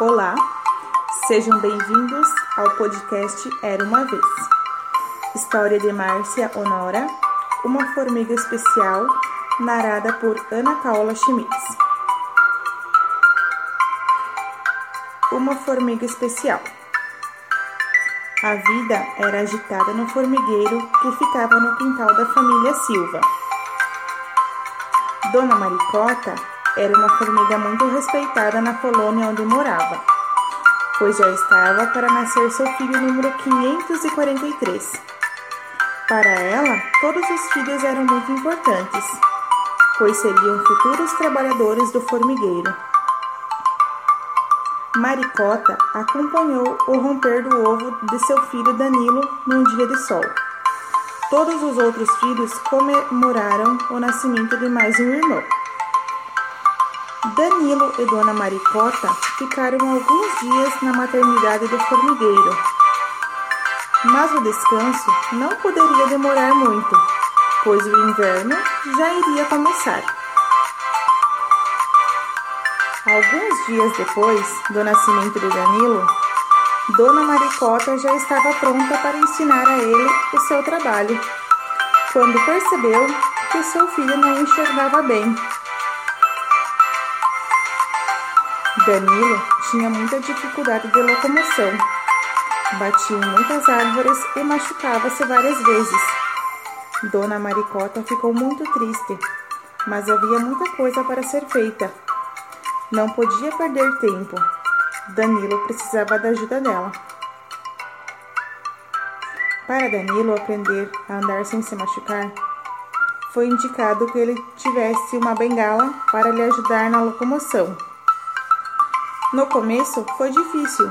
Olá, sejam bem-vindos ao podcast Era uma Vez. História de Márcia Honora, uma formiga especial, narrada por Ana Paula Schmitz. Uma formiga especial. A vida era agitada no formigueiro que ficava no quintal da família Silva. Dona Maricota era uma formiga muito respeitada na colônia onde morava, pois já estava para nascer seu filho número 543. Para ela, todos os filhos eram muito importantes, pois seriam futuros trabalhadores do formigueiro. Maricota acompanhou o romper do ovo de seu filho Danilo num dia de sol. Todos os outros filhos comemoraram o nascimento de mais um irmão. Danilo e Dona Maricota ficaram alguns dias na maternidade do formigueiro. Mas o descanso não poderia demorar muito, pois o inverno já iria começar. Alguns dias depois do nascimento de Danilo, Dona Maricota já estava pronta para ensinar a ele o seu trabalho, quando percebeu que seu filho não enxergava bem. Danilo tinha muita dificuldade de locomoção, batia em muitas árvores e machucava-se várias vezes. Dona Maricota ficou muito triste, mas havia muita coisa para ser feita. Não podia perder tempo Danilo precisava da ajuda dela. Para Danilo aprender a andar sem se machucar, foi indicado que ele tivesse uma bengala para lhe ajudar na locomoção. No começo foi difícil,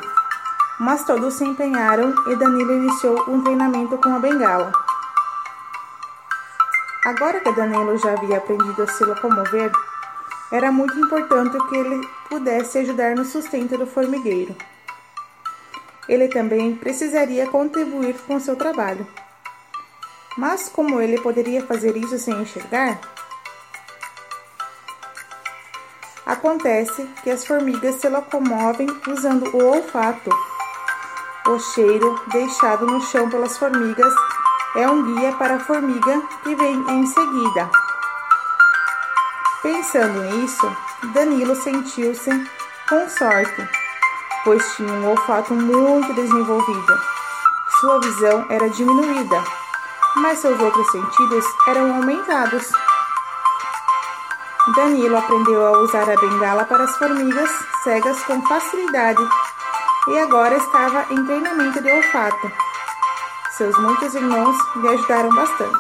mas todos se empenharam e Danilo iniciou um treinamento com a bengala. Agora que Danilo já havia aprendido a se locomover, era muito importante que ele pudesse ajudar no sustento do formigueiro. Ele também precisaria contribuir com seu trabalho. Mas como ele poderia fazer isso sem enxergar? Acontece que as formigas se locomovem usando o olfato. O cheiro deixado no chão pelas formigas é um guia para a formiga que vem em seguida. Pensando nisso, Danilo sentiu-se com sorte, pois tinha um olfato muito desenvolvido. Sua visão era diminuída, mas seus outros sentidos eram aumentados. Danilo aprendeu a usar a bengala para as formigas cegas com facilidade e agora estava em treinamento de olfato. Seus muitos irmãos lhe ajudaram bastante.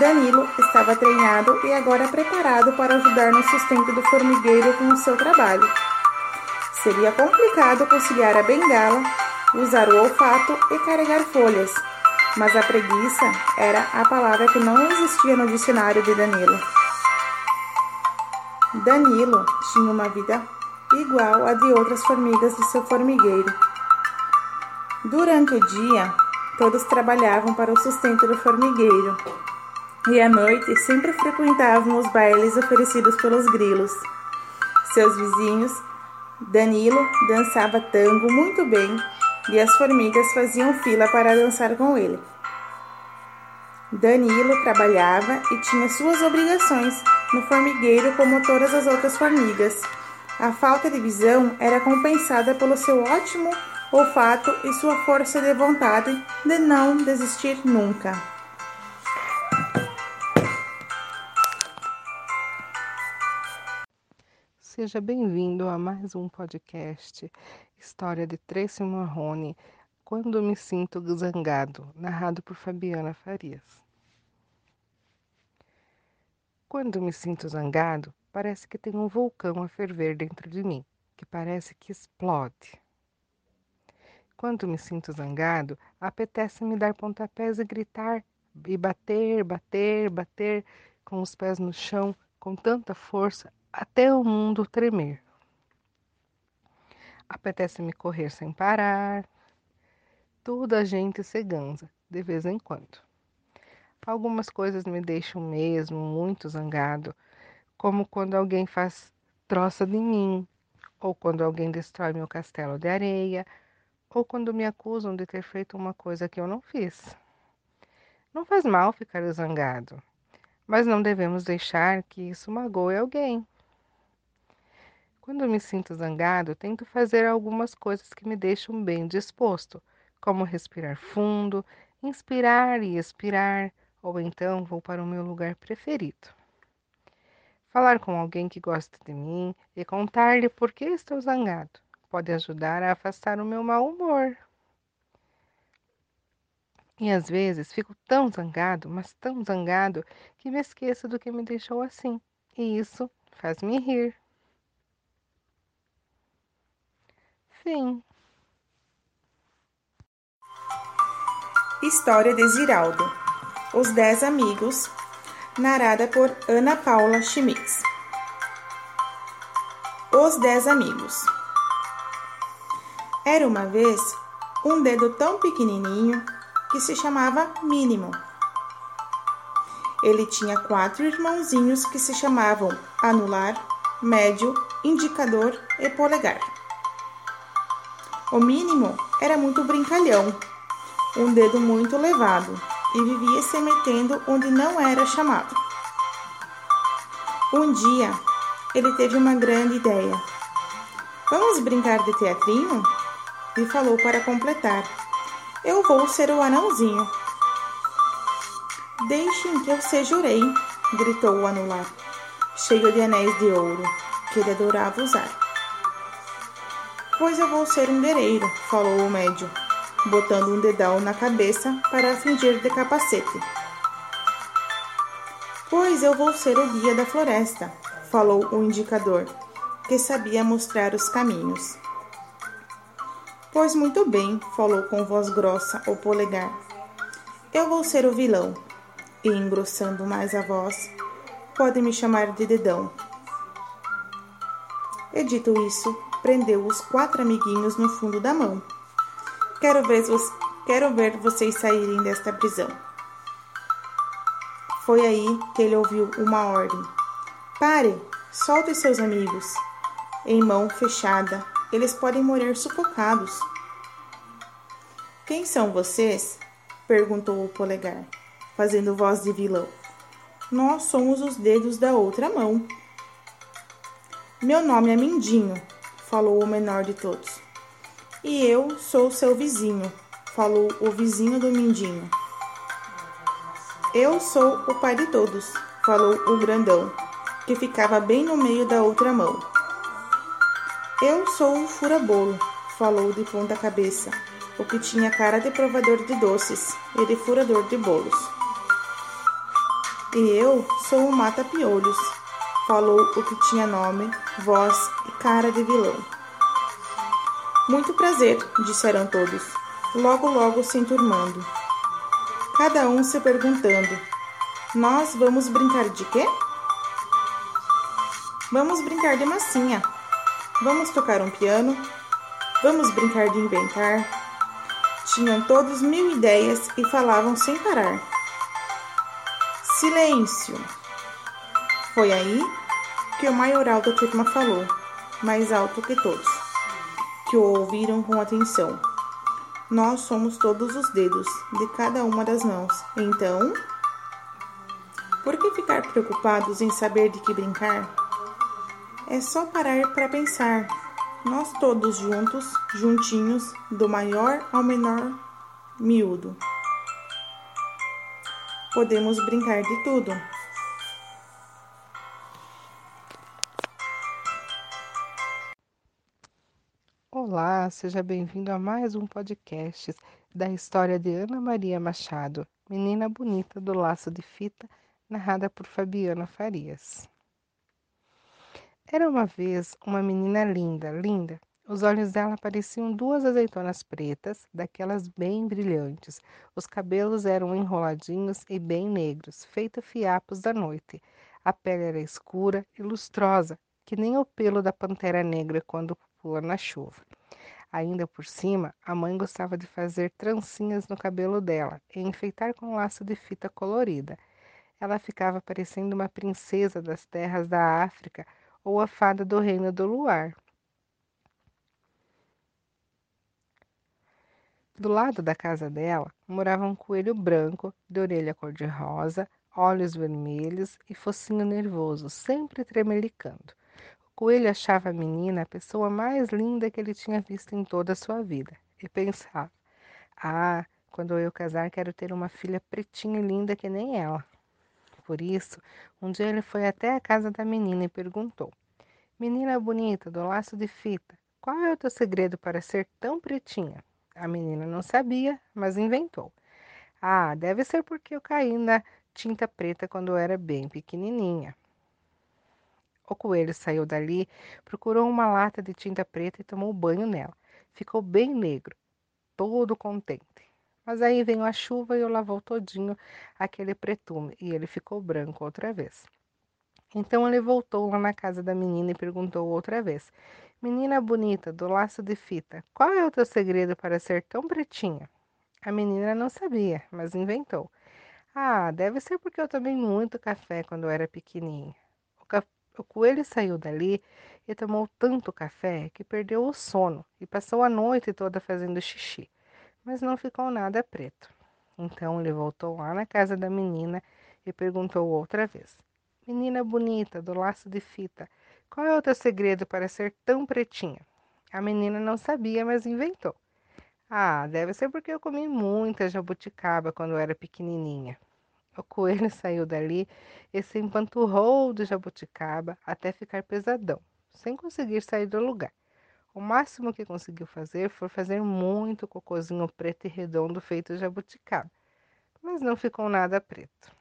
Danilo estava treinado e agora preparado para ajudar no sustento do formigueiro com o seu trabalho. Seria complicado conciliar a bengala, usar o olfato e carregar folhas, mas a preguiça era a palavra que não existia no dicionário de Danilo. Danilo tinha uma vida igual à de outras formigas de seu formigueiro. Durante o dia, todos trabalhavam para o sustento do formigueiro e à noite sempre frequentavam os bailes oferecidos pelos grilos. Seus vizinhos, Danilo, dançava tango muito bem e as formigas faziam fila para dançar com ele. Danilo trabalhava e tinha suas obrigações no formigueiro como todas as outras formigas. A falta de visão era compensada pelo seu ótimo olfato e sua força de vontade de não desistir nunca. Seja bem-vindo a mais um podcast História de Tracy Marrone, Quando me sinto zangado, narrado por Fabiana Farias. Quando me sinto zangado, parece que tem um vulcão a ferver dentro de mim, que parece que explode. Quando me sinto zangado, apetece me dar pontapés e gritar e bater, bater, bater com os pés no chão com tanta força até o mundo tremer. Apetece-me correr sem parar. Tudo a gente se ganza, de vez em quando. Algumas coisas me deixam mesmo muito zangado, como quando alguém faz troça de mim, ou quando alguém destrói meu castelo de areia, ou quando me acusam de ter feito uma coisa que eu não fiz. Não faz mal ficar zangado, mas não devemos deixar que isso magoe alguém. Quando me sinto zangado, tento fazer algumas coisas que me deixam bem disposto, como respirar fundo, inspirar e expirar, ou então vou para o meu lugar preferido. Falar com alguém que gosta de mim e contar-lhe por que estou zangado pode ajudar a afastar o meu mau humor. E às vezes fico tão zangado, mas tão zangado, que me esqueço do que me deixou assim. E isso faz-me rir. Fim. História de Ziraldo. Os Dez Amigos, narrada por Ana Paula Schmitz. Os Dez Amigos. Era uma vez um dedo tão pequenininho que se chamava Mínimo. Ele tinha quatro irmãozinhos que se chamavam Anular, Médio, Indicador e Polegar. O Mínimo era muito brincalhão um dedo muito levado e vivia se metendo onde não era chamado. Um dia, ele teve uma grande ideia. Vamos brincar de teatrinho? E falou para completar: Eu vou ser o anãozinho. Deixem que eu seja o rei, gritou o anular, cheio de anéis de ouro, que ele adorava usar. Pois eu vou ser um guerreiro, falou o médio botando um dedal na cabeça para fingir de capacete. Pois eu vou ser o guia da floresta, falou o indicador, que sabia mostrar os caminhos. Pois muito bem, falou com voz grossa o polegar. Eu vou ser o vilão. E engrossando mais a voz, pode me chamar de dedão. E dito isso, prendeu os quatro amiguinhos no fundo da mão. Quero ver, quero ver vocês saírem desta prisão. Foi aí que ele ouviu uma ordem. Pare! Solte seus amigos. Em mão fechada, eles podem morrer sufocados. Quem são vocês? perguntou o polegar, fazendo voz de vilão. Nós somos os dedos da outra mão. Meu nome é Mindinho, falou o menor de todos. E eu sou seu vizinho, falou o vizinho do Mindinho. Eu sou o pai de todos, falou o grandão, que ficava bem no meio da outra mão. Eu sou o fura-bolo, falou de ponta cabeça, o que tinha cara de provador de doces e de furador de bolos. E eu sou o mata-piolhos, falou o que tinha nome, voz e cara de vilão. Muito prazer, disseram todos, logo logo se enturmando. Cada um se perguntando: Nós vamos brincar de quê? Vamos brincar de massinha. Vamos tocar um piano. Vamos brincar de inventar. Tinham todos mil ideias e falavam sem parar. Silêncio! Foi aí que o maioral da turma falou, mais alto que todos que o ouviram com atenção. Nós somos todos os dedos de cada uma das mãos. Então, por que ficar preocupados em saber de que brincar? É só parar para pensar. Nós todos juntos, juntinhos, do maior ao menor miúdo. Podemos brincar de tudo. Olá, seja bem-vindo a mais um podcast da história de Ana Maria Machado, menina bonita do laço de fita, narrada por Fabiana Farias. Era uma vez uma menina linda, linda. Os olhos dela pareciam duas azeitonas pretas, daquelas bem brilhantes. Os cabelos eram enroladinhos e bem negros, feitos fiapos da noite. A pele era escura e lustrosa, que nem o pelo da pantera negra quando circula na chuva. Ainda por cima, a mãe gostava de fazer trancinhas no cabelo dela e enfeitar com um laço de fita colorida. Ela ficava parecendo uma princesa das terras da África ou a fada do reino do luar. Do lado da casa dela morava um coelho branco, de orelha cor-de-rosa, olhos vermelhos e focinho nervoso, sempre tremelicando. Coelho achava a menina a pessoa mais linda que ele tinha visto em toda a sua vida e pensava: Ah, quando eu casar, quero ter uma filha pretinha e linda que nem ela. Por isso, um dia ele foi até a casa da menina e perguntou: Menina bonita, do laço de fita, qual é o teu segredo para ser tão pretinha? A menina não sabia, mas inventou. Ah, deve ser porque eu caí na tinta preta quando eu era bem pequenininha. O coelho saiu dali, procurou uma lata de tinta preta e tomou banho nela. Ficou bem negro, todo contente. Mas aí veio a chuva e o lavou todinho aquele pretume e ele ficou branco outra vez. Então ele voltou lá na casa da menina e perguntou outra vez: Menina bonita, do laço de fita, qual é o teu segredo para ser tão pretinha? A menina não sabia, mas inventou. Ah, deve ser porque eu tomei muito café quando eu era pequenininha. O. o coelho saiu dali e tomou tanto café que perdeu o sono e passou a noite toda fazendo xixi, mas não ficou nada preto. Então ele voltou lá na casa da menina e perguntou outra vez: Menina bonita, do laço de fita, qual é o teu segredo para ser tão pretinha? A menina não sabia, mas inventou. Ah, deve ser porque eu comi muita jabuticaba quando era pequenininha. O coelho saiu dali e se empanturrou do jabuticaba até ficar pesadão, sem conseguir sair do lugar. O máximo que conseguiu fazer foi fazer muito cocôzinho preto e redondo feito de jabuticaba, mas não ficou nada preto.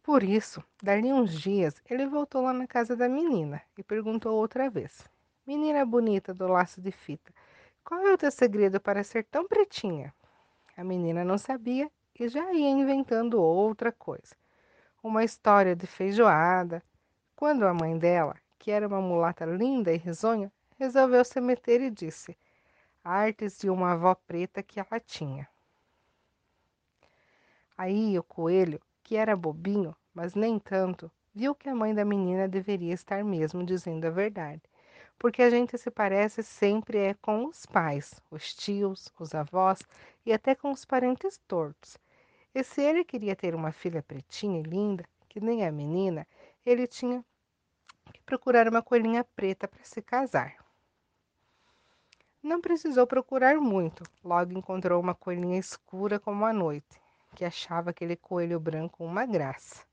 Por isso, dali uns dias, ele voltou lá na casa da menina e perguntou outra vez: Menina bonita do laço de fita, qual é o teu segredo para ser tão pretinha? A menina não sabia e já ia inventando outra coisa. Uma história de feijoada. Quando a mãe dela, que era uma mulata linda e risonha, resolveu se meter e disse: Artes de uma avó preta que ela tinha. Aí o coelho que era bobinho, mas nem tanto, viu que a mãe da menina deveria estar mesmo dizendo a verdade. Porque a gente se parece sempre é com os pais, os tios, os avós e até com os parentes tortos. E se ele queria ter uma filha pretinha e linda, que nem a menina, ele tinha que procurar uma coelhinha preta para se casar. Não precisou procurar muito, logo encontrou uma coelhinha escura como a noite, que achava aquele coelho branco uma graça.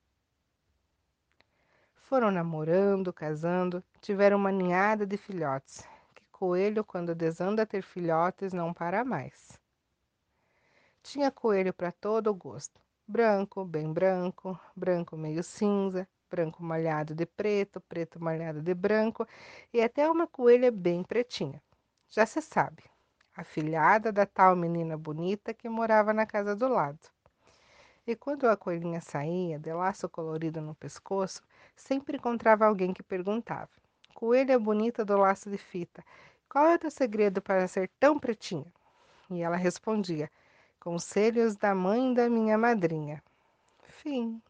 Foram namorando, casando, tiveram uma ninhada de filhotes, que coelho, quando desanda a ter filhotes, não para mais. Tinha coelho para todo o gosto: branco, bem branco, branco meio cinza, branco malhado de preto, preto malhado de branco e até uma coelha bem pretinha. Já se sabe, a filhada da tal menina bonita que morava na casa do lado. E quando a coelhinha saía, de laço colorido no pescoço, sempre encontrava alguém que perguntava: Coelha bonita do laço de fita, qual é o teu segredo para ser tão pretinha? E ela respondia: Conselhos da mãe da minha madrinha. Fim.